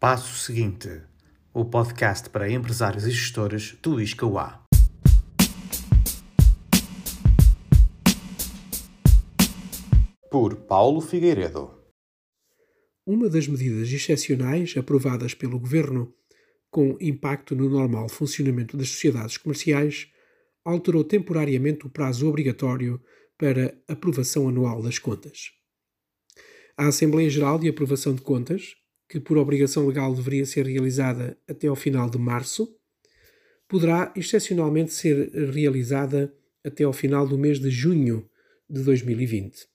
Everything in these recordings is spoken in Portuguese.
Passo seguinte: o podcast para empresários e gestores do ISCAUA. Por Paulo Figueiredo. Uma das medidas excepcionais aprovadas pelo Governo com impacto no normal funcionamento das sociedades comerciais alterou temporariamente o prazo obrigatório para aprovação anual das contas. A Assembleia Geral de Aprovação de Contas, que por obrigação legal deveria ser realizada até ao final de março, poderá excepcionalmente ser realizada até ao final do mês de junho de 2020.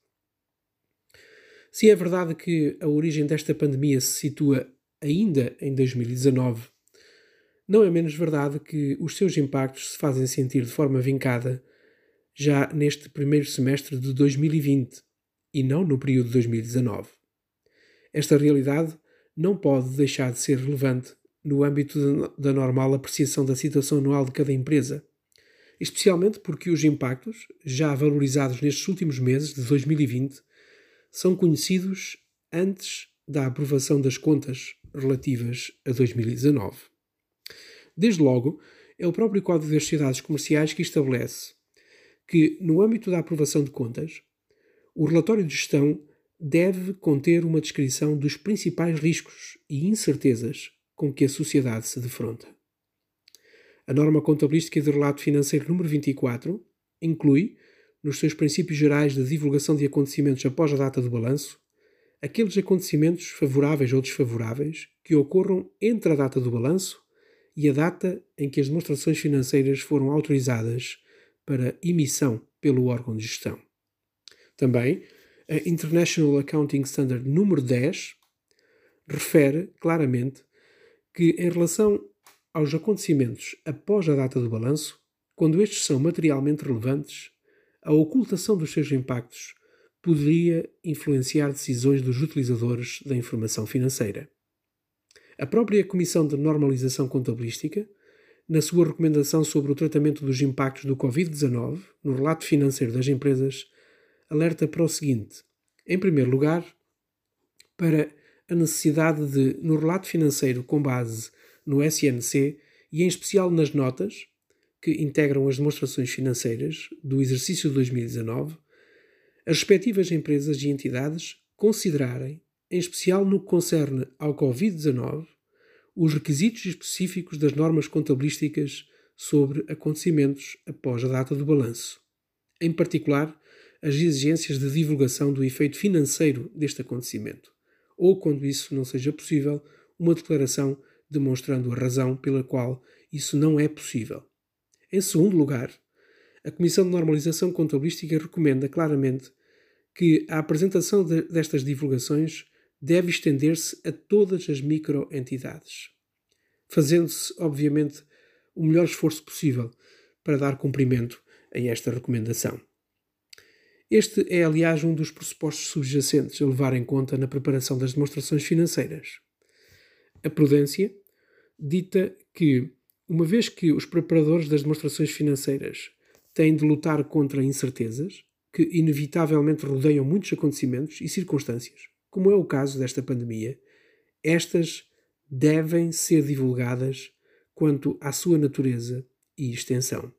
Se é verdade que a origem desta pandemia se situa ainda em 2019, não é menos verdade que os seus impactos se fazem sentir de forma vincada já neste primeiro semestre de 2020 e não no período de 2019. Esta realidade não pode deixar de ser relevante no âmbito da normal apreciação da situação anual de cada empresa, especialmente porque os impactos, já valorizados nestes últimos meses de 2020, são conhecidos antes da aprovação das contas relativas a 2019. Desde logo, é o próprio Código das Sociedades Comerciais que estabelece que, no âmbito da aprovação de contas, o relatório de gestão deve conter uma descrição dos principais riscos e incertezas com que a sociedade se defronta. A norma contabilística de relato financeiro número 24 inclui, nos seus princípios gerais de divulgação de acontecimentos após a data do balanço, aqueles acontecimentos favoráveis ou desfavoráveis que ocorram entre a data do balanço e a data em que as demonstrações financeiras foram autorizadas para emissão pelo órgão de gestão. Também, a International Accounting Standard número 10 refere claramente que, em relação aos acontecimentos após a data do balanço, quando estes são materialmente relevantes, a ocultação dos seus impactos poderia influenciar decisões dos utilizadores da informação financeira. A própria Comissão de Normalização Contabilística na sua recomendação sobre o tratamento dos impactos do Covid-19 no relato financeiro das empresas, alerta para o seguinte: em primeiro lugar, para a necessidade de, no relato financeiro com base no SNC e em especial nas notas que integram as demonstrações financeiras do exercício de 2019, as respectivas empresas e entidades considerarem, em especial no que concerne ao Covid-19, os requisitos específicos das normas contabilísticas sobre acontecimentos após a data do balanço. Em particular, as exigências de divulgação do efeito financeiro deste acontecimento, ou, quando isso não seja possível, uma declaração demonstrando a razão pela qual isso não é possível. Em segundo lugar, a Comissão de Normalização Contabilística recomenda claramente que a apresentação de, destas divulgações deve estender-se a todas as microentidades, fazendo-se, obviamente, o melhor esforço possível para dar cumprimento a esta recomendação. Este é, aliás, um dos pressupostos subjacentes a levar em conta na preparação das demonstrações financeiras. A prudência dita que, uma vez que os preparadores das demonstrações financeiras têm de lutar contra incertezas, que inevitavelmente rodeiam muitos acontecimentos e circunstâncias, como é o caso desta pandemia, estas devem ser divulgadas quanto à sua natureza e extensão.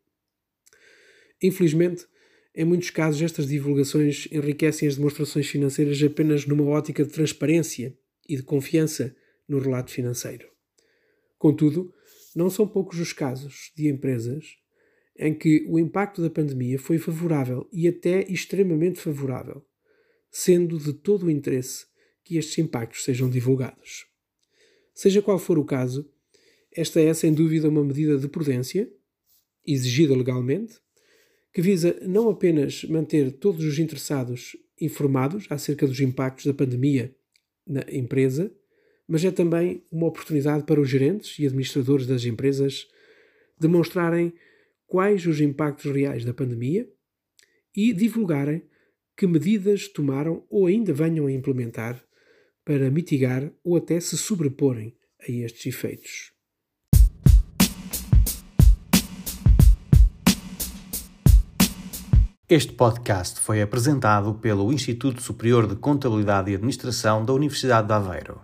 Infelizmente, em muitos casos, estas divulgações enriquecem as demonstrações financeiras apenas numa ótica de transparência e de confiança no relato financeiro. Contudo, não são poucos os casos de empresas em que o impacto da pandemia foi favorável e até extremamente favorável sendo de todo o interesse que estes impactos sejam divulgados. Seja qual for o caso, esta é sem dúvida uma medida de prudência, exigida legalmente, que visa não apenas manter todos os interessados informados acerca dos impactos da pandemia na empresa, mas é também uma oportunidade para os gerentes e administradores das empresas demonstrarem quais os impactos reais da pandemia e divulgarem que medidas tomaram ou ainda venham a implementar para mitigar ou até se sobreporem a estes efeitos. Este podcast foi apresentado pelo Instituto Superior de Contabilidade e Administração da Universidade de Aveiro.